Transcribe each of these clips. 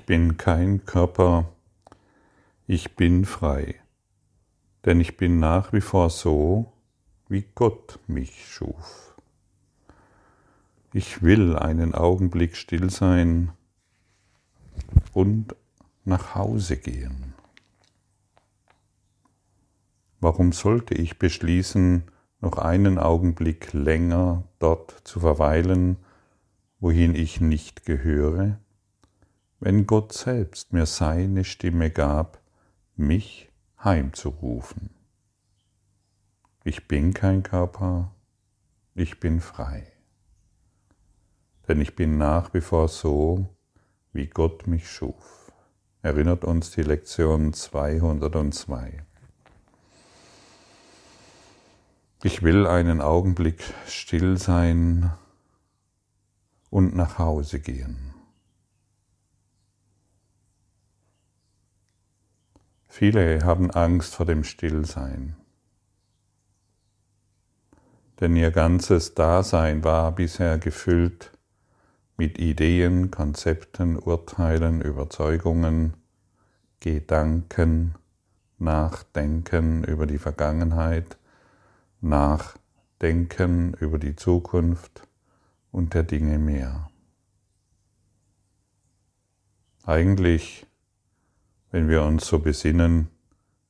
Ich bin kein Körper, ich bin frei, denn ich bin nach wie vor so, wie Gott mich schuf. Ich will einen Augenblick still sein und nach Hause gehen. Warum sollte ich beschließen, noch einen Augenblick länger dort zu verweilen, wohin ich nicht gehöre? Wenn Gott selbst mir seine Stimme gab, mich heimzurufen. Ich bin kein Körper, ich bin frei. Denn ich bin nach wie vor so, wie Gott mich schuf. Erinnert uns die Lektion 202. Ich will einen Augenblick still sein und nach Hause gehen. Viele haben Angst vor dem Stillsein, denn ihr ganzes Dasein war bisher gefüllt mit Ideen, Konzepten, Urteilen, Überzeugungen, Gedanken, Nachdenken über die Vergangenheit, Nachdenken über die Zukunft und der Dinge mehr. Eigentlich wenn wir uns so besinnen,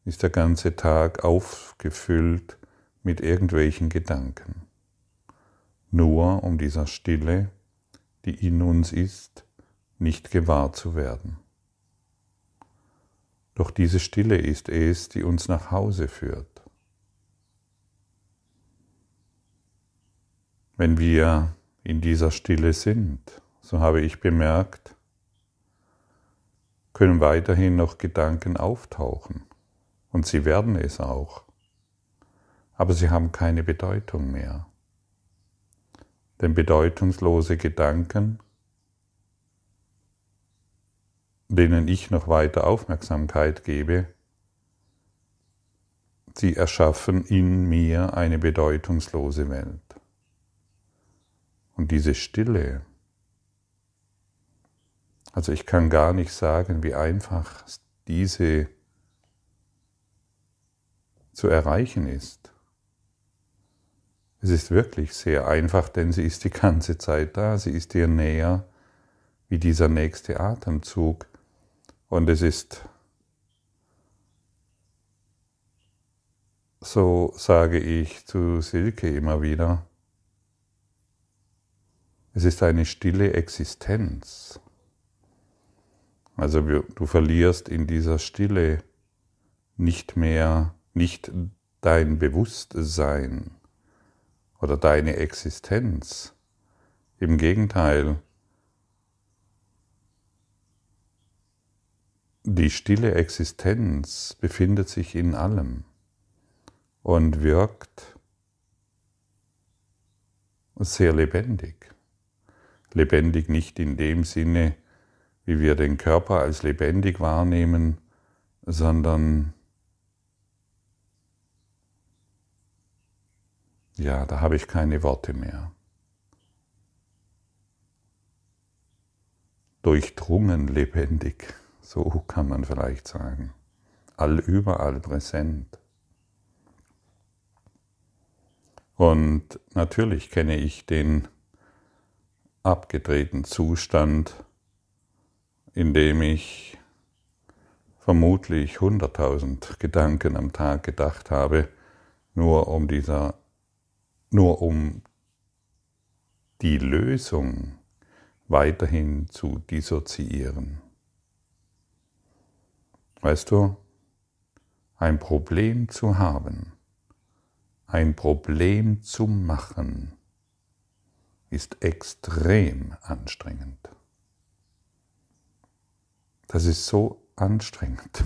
ist der ganze Tag aufgefüllt mit irgendwelchen Gedanken. Nur um dieser Stille, die in uns ist, nicht gewahr zu werden. Doch diese Stille ist es, die uns nach Hause führt. Wenn wir in dieser Stille sind, so habe ich bemerkt, können weiterhin noch Gedanken auftauchen. Und sie werden es auch. Aber sie haben keine Bedeutung mehr. Denn bedeutungslose Gedanken, denen ich noch weiter Aufmerksamkeit gebe, sie erschaffen in mir eine bedeutungslose Welt. Und diese Stille, also ich kann gar nicht sagen, wie einfach diese zu erreichen ist. Es ist wirklich sehr einfach, denn sie ist die ganze Zeit da, sie ist dir näher wie dieser nächste Atemzug. Und es ist, so sage ich zu Silke immer wieder, es ist eine stille Existenz. Also du verlierst in dieser Stille nicht mehr, nicht dein Bewusstsein oder deine Existenz. Im Gegenteil, die stille Existenz befindet sich in allem und wirkt sehr lebendig. Lebendig nicht in dem Sinne, wie wir den Körper als lebendig wahrnehmen, sondern ja, da habe ich keine Worte mehr. Durchdrungen lebendig, so kann man vielleicht sagen. All überall präsent. Und natürlich kenne ich den abgedrehten Zustand, indem ich vermutlich 100.000 Gedanken am Tag gedacht habe, nur um dieser, nur um die Lösung weiterhin zu dissoziieren. Weißt du, ein Problem zu haben, ein Problem zu machen, ist extrem anstrengend. Das ist so anstrengend,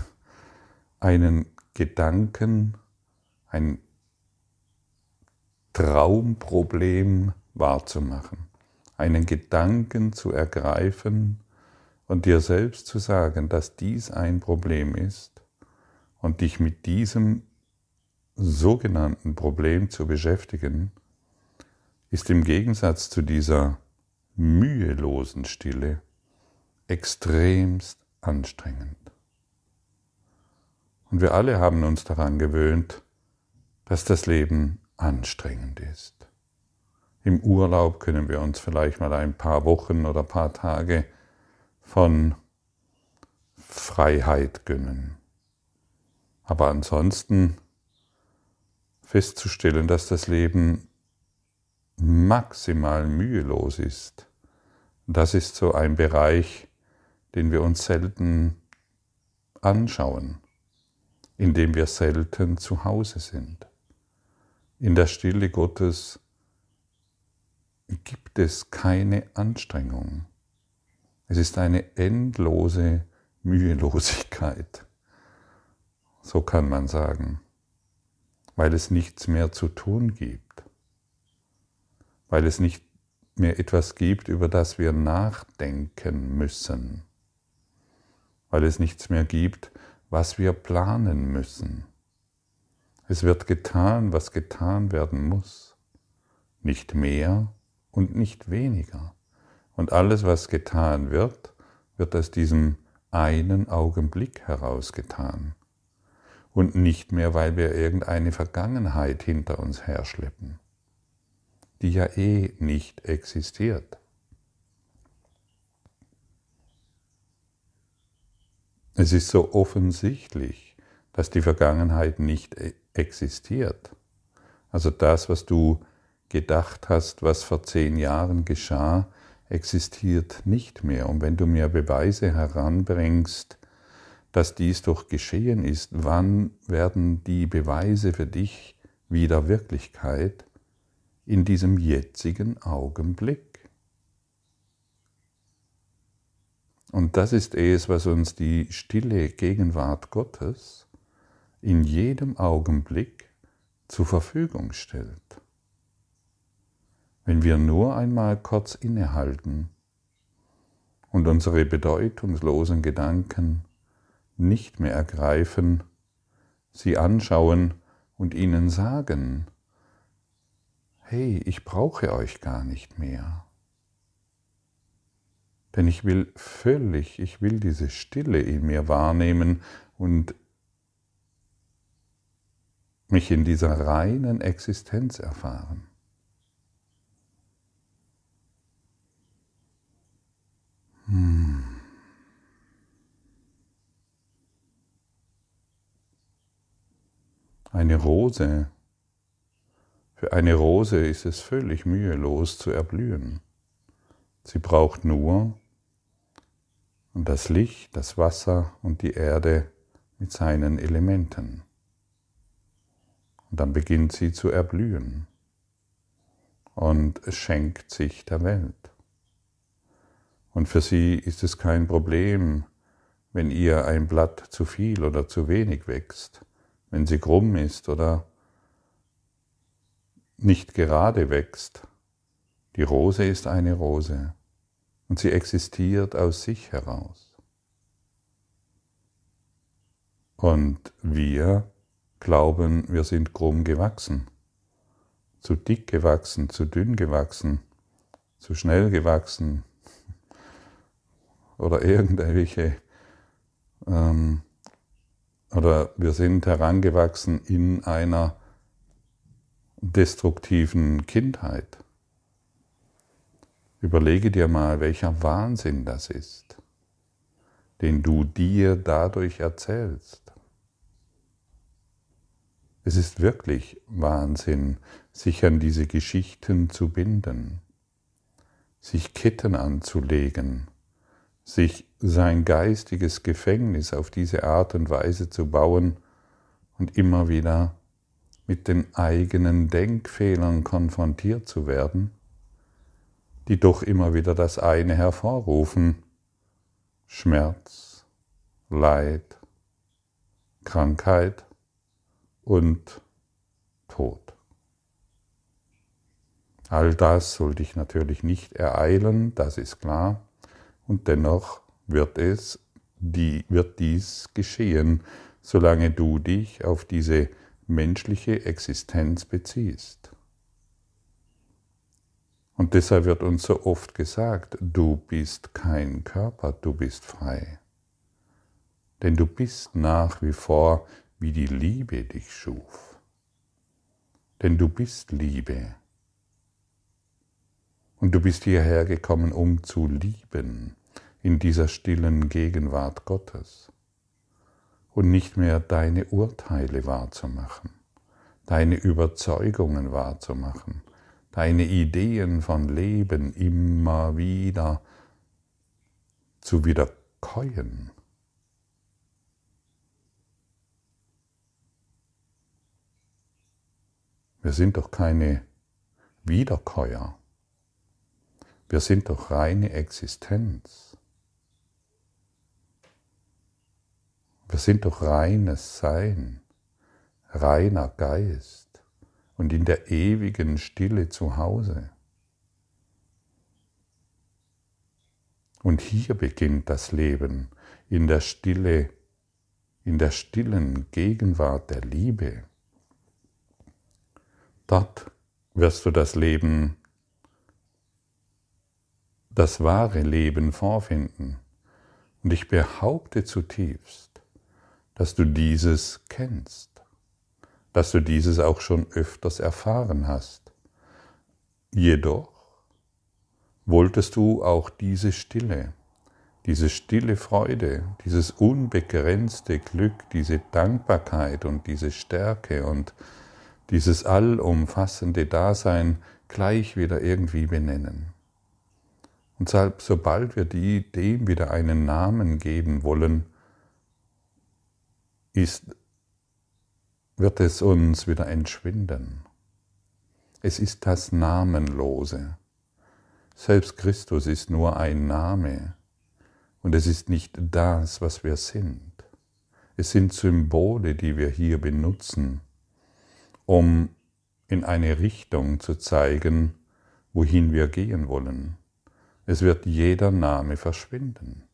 einen Gedanken, ein Traumproblem wahrzumachen, einen Gedanken zu ergreifen und dir selbst zu sagen, dass dies ein Problem ist und dich mit diesem sogenannten Problem zu beschäftigen, ist im Gegensatz zu dieser mühelosen Stille extremst anstrengend. Und wir alle haben uns daran gewöhnt, dass das Leben anstrengend ist. Im Urlaub können wir uns vielleicht mal ein paar Wochen oder paar Tage von Freiheit gönnen. Aber ansonsten festzustellen, dass das Leben maximal mühelos ist, das ist so ein Bereich, den wir uns selten anschauen, in dem wir selten zu Hause sind. In der Stille Gottes gibt es keine Anstrengung. Es ist eine endlose Mühelosigkeit. So kann man sagen, weil es nichts mehr zu tun gibt, weil es nicht mehr etwas gibt, über das wir nachdenken müssen, weil es nichts mehr gibt, was wir planen müssen. Es wird getan, was getan werden muss, nicht mehr und nicht weniger. Und alles, was getan wird, wird aus diesem einen Augenblick heraus getan. Und nicht mehr, weil wir irgendeine Vergangenheit hinter uns herschleppen, die ja eh nicht existiert. Es ist so offensichtlich, dass die Vergangenheit nicht e- existiert. Also das, was du gedacht hast, was vor zehn Jahren geschah, existiert nicht mehr. Und wenn du mir Beweise heranbringst, dass dies doch geschehen ist, wann werden die Beweise für dich wieder Wirklichkeit? In diesem jetzigen Augenblick. Und das ist es, was uns die stille Gegenwart Gottes in jedem Augenblick zur Verfügung stellt. Wenn wir nur einmal kurz innehalten und unsere bedeutungslosen Gedanken nicht mehr ergreifen, sie anschauen und ihnen sagen, hey, ich brauche euch gar nicht mehr. Denn ich will völlig, ich will diese Stille in mir wahrnehmen und mich in dieser reinen Existenz erfahren. Hm. Eine Rose. Für eine Rose ist es völlig mühelos zu erblühen. Sie braucht nur das Licht, das Wasser und die Erde mit seinen Elementen. Und dann beginnt sie zu erblühen und schenkt sich der Welt. Und für sie ist es kein Problem, wenn ihr ein Blatt zu viel oder zu wenig wächst, wenn sie krumm ist oder nicht gerade wächst. Die Rose ist eine Rose und sie existiert aus sich heraus. Und wir glauben, wir sind krumm gewachsen, zu dick gewachsen, zu dünn gewachsen, zu schnell gewachsen, oder irgendwelche, ähm, oder wir sind herangewachsen in einer destruktiven Kindheit. Überlege dir mal, welcher Wahnsinn das ist, den du dir dadurch erzählst. Es ist wirklich Wahnsinn, sich an diese Geschichten zu binden, sich Ketten anzulegen, sich sein geistiges Gefängnis auf diese Art und Weise zu bauen und immer wieder mit den eigenen Denkfehlern konfrontiert zu werden, die doch immer wieder das eine hervorrufen, Schmerz, Leid, Krankheit und Tod. All das soll dich natürlich nicht ereilen, das ist klar, und dennoch wird es, die, wird dies geschehen, solange du dich auf diese menschliche Existenz beziehst. Und deshalb wird uns so oft gesagt, du bist kein Körper, du bist frei. Denn du bist nach wie vor, wie die Liebe dich schuf. Denn du bist Liebe. Und du bist hierher gekommen, um zu lieben in dieser stillen Gegenwart Gottes und nicht mehr deine Urteile wahrzumachen, deine Überzeugungen wahrzumachen, deine Ideen von Leben immer wieder zu wiederkäuen. Wir sind doch keine Wiederkäuer. Wir sind doch reine Existenz. Wir sind doch reines Sein, reiner Geist und in der ewigen Stille zu Hause. Und hier beginnt das Leben in der Stille, in der stillen Gegenwart der Liebe. Dort wirst du das Leben, das wahre Leben vorfinden. Und ich behaupte zutiefst, dass du dieses kennst, dass du dieses auch schon öfters erfahren hast. Jedoch wolltest du auch diese Stille, diese stille Freude, dieses unbegrenzte Glück, diese Dankbarkeit und diese Stärke und dieses allumfassende Dasein gleich wieder irgendwie benennen. Und sobald wir die, dem wieder einen Namen geben wollen, ist, wird es uns wieder entschwinden. Es ist das Namenlose. Selbst Christus ist nur ein Name und es ist nicht das, was wir sind. Es sind Symbole, die wir hier benutzen, um in eine Richtung zu zeigen, wohin wir gehen wollen. Es wird jeder Name verschwinden.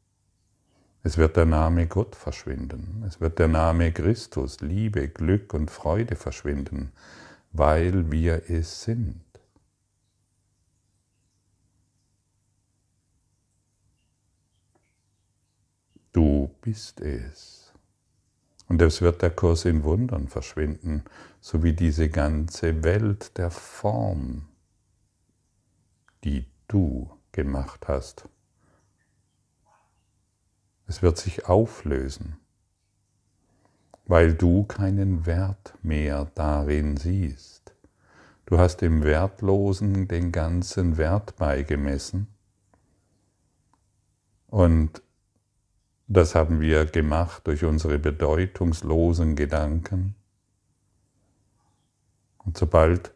Es wird der Name Gott verschwinden. Es wird der Name Christus, Liebe, Glück und Freude verschwinden, weil wir es sind. Du bist es. Und es wird der Kurs in Wundern verschwinden, so wie diese ganze Welt der Form, die du gemacht hast. Es wird sich auflösen, weil du keinen Wert mehr darin siehst. Du hast dem Wertlosen den ganzen Wert beigemessen. Und das haben wir gemacht durch unsere bedeutungslosen Gedanken. Und sobald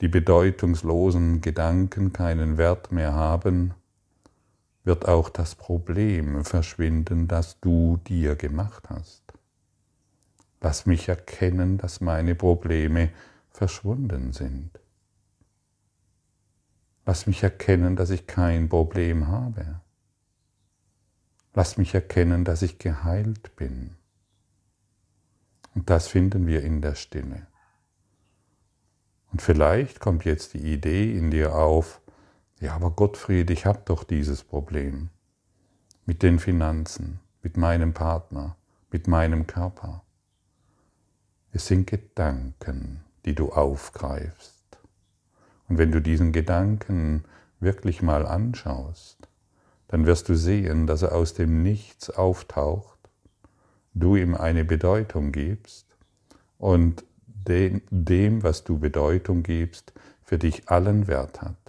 die bedeutungslosen Gedanken keinen Wert mehr haben, wird auch das Problem verschwinden, das du dir gemacht hast. Lass mich erkennen, dass meine Probleme verschwunden sind. Lass mich erkennen, dass ich kein Problem habe. Lass mich erkennen, dass ich geheilt bin. Und das finden wir in der Stille. Und vielleicht kommt jetzt die Idee in dir auf, ja, aber Gottfried, ich habe doch dieses Problem mit den Finanzen, mit meinem Partner, mit meinem Körper. Es sind Gedanken, die du aufgreifst. Und wenn du diesen Gedanken wirklich mal anschaust, dann wirst du sehen, dass er aus dem Nichts auftaucht, du ihm eine Bedeutung gibst und dem, was du Bedeutung gibst, für dich allen Wert hat.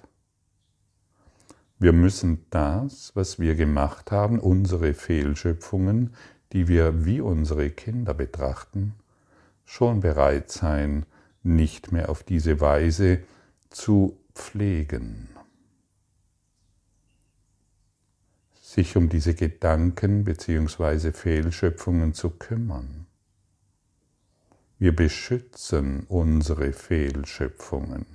Wir müssen das, was wir gemacht haben, unsere Fehlschöpfungen, die wir wie unsere Kinder betrachten, schon bereit sein, nicht mehr auf diese Weise zu pflegen. Sich um diese Gedanken bzw. Fehlschöpfungen zu kümmern. Wir beschützen unsere Fehlschöpfungen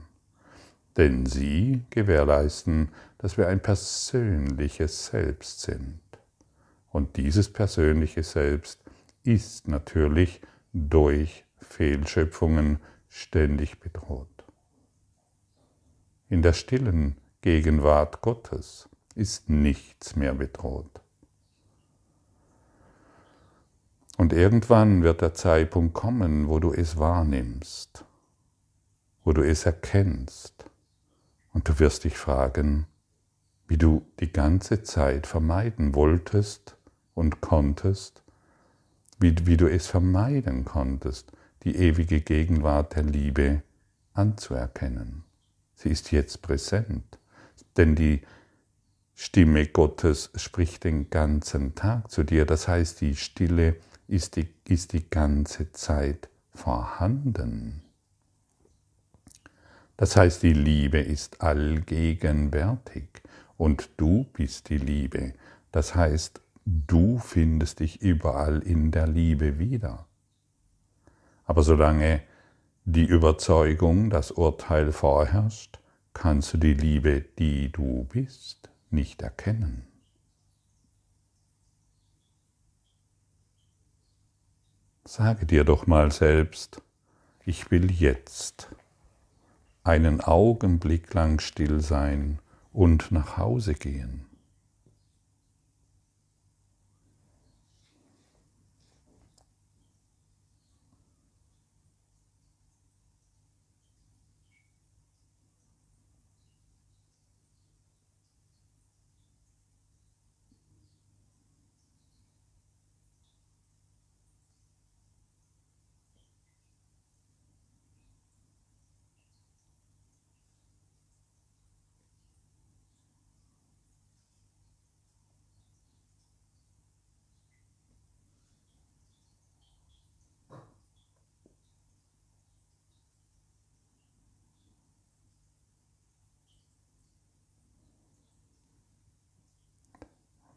denn sie gewährleisten, dass wir ein persönliches Selbst sind. Und dieses persönliche Selbst ist natürlich durch Fehlschöpfungen ständig bedroht. in der stillen Gegenwart Gottes ist nichts mehr bedroht. Und irgendwann wird der Zeitpunkt kommen, wo du es wahrnimmst, wo du es erkennst. Und du wirst dich fragen, wie du die ganze Zeit vermeiden wolltest und konntest, wie, wie du es vermeiden konntest, die ewige Gegenwart der Liebe anzuerkennen. Sie ist jetzt präsent, denn die Stimme Gottes spricht den ganzen Tag zu dir. Das heißt, die Stille ist die, ist die ganze Zeit vorhanden. Das heißt, die Liebe ist allgegenwärtig und du bist die Liebe. Das heißt, du findest dich überall in der Liebe wieder. Aber solange die Überzeugung, das Urteil vorherrscht, kannst du die Liebe, die du bist, nicht erkennen. Sage dir doch mal selbst, ich will jetzt einen Augenblick lang still sein und nach Hause gehen.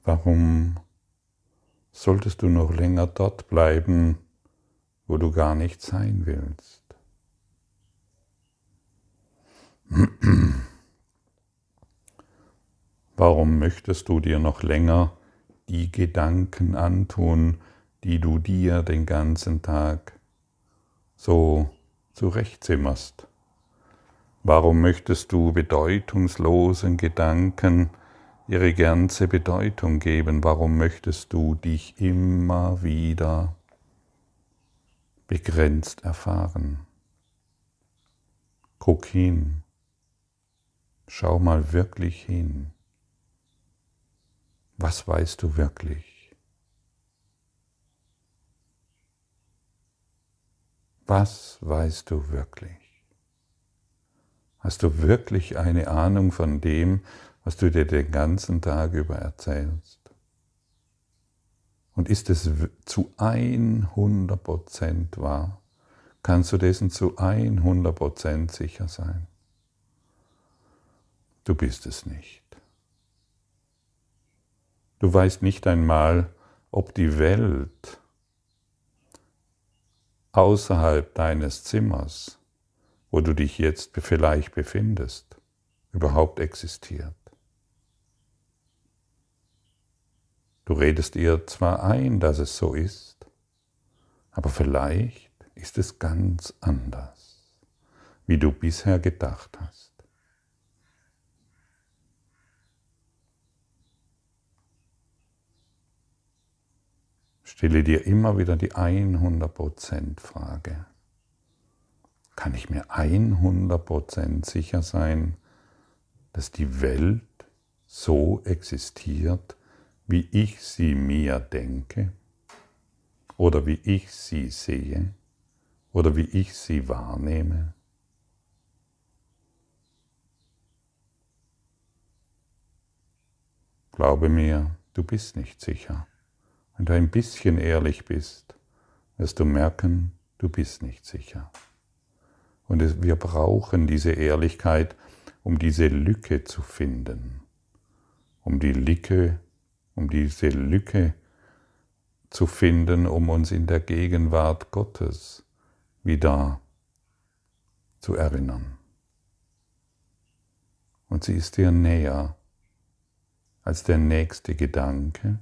Warum solltest du noch länger dort bleiben, wo du gar nicht sein willst? Warum möchtest du dir noch länger die Gedanken antun, die du dir den ganzen Tag so zurechtzimmerst? Warum möchtest du bedeutungslosen Gedanken ihre ganze Bedeutung geben. Warum möchtest du dich immer wieder begrenzt erfahren? Guck hin. Schau mal wirklich hin. Was weißt du wirklich? Was weißt du wirklich? Hast du wirklich eine Ahnung von dem, was du dir den ganzen Tag über erzählst? Und ist es zu 100% wahr? Kannst du dessen zu 100% sicher sein? Du bist es nicht. Du weißt nicht einmal, ob die Welt außerhalb deines Zimmers, wo du dich jetzt vielleicht befindest, überhaupt existiert. Du redest ihr zwar ein, dass es so ist, aber vielleicht ist es ganz anders, wie du bisher gedacht hast. Stelle dir immer wieder die 100% Frage. Kann ich mir 100% sicher sein, dass die Welt so existiert, wie ich sie mir denke oder wie ich sie sehe oder wie ich sie wahrnehme. Glaube mir, du bist nicht sicher. Wenn du ein bisschen ehrlich bist, wirst du merken, du bist nicht sicher. Und wir brauchen diese Ehrlichkeit, um diese Lücke zu finden, um die Lücke um diese Lücke zu finden, um uns in der Gegenwart Gottes wieder zu erinnern. Und sie ist dir näher als der nächste Gedanke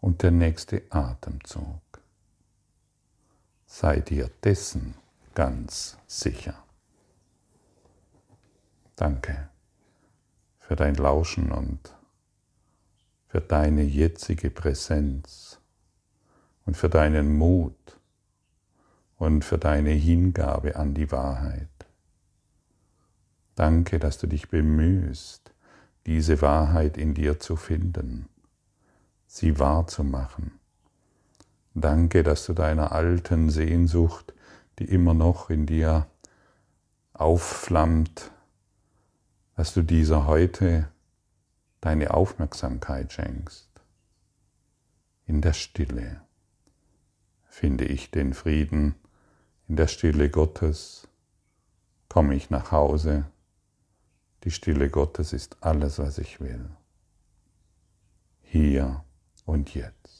und der nächste Atemzug. Sei dir dessen ganz sicher. Danke für dein Lauschen und für deine jetzige Präsenz und für deinen Mut und für deine Hingabe an die Wahrheit. Danke, dass du dich bemühst, diese Wahrheit in dir zu finden, sie wahrzumachen. Danke, dass du deiner alten Sehnsucht, die immer noch in dir aufflammt, dass du dieser heute deine Aufmerksamkeit schenkst. In der Stille finde ich den Frieden, in der Stille Gottes komme ich nach Hause. Die Stille Gottes ist alles, was ich will. Hier und jetzt.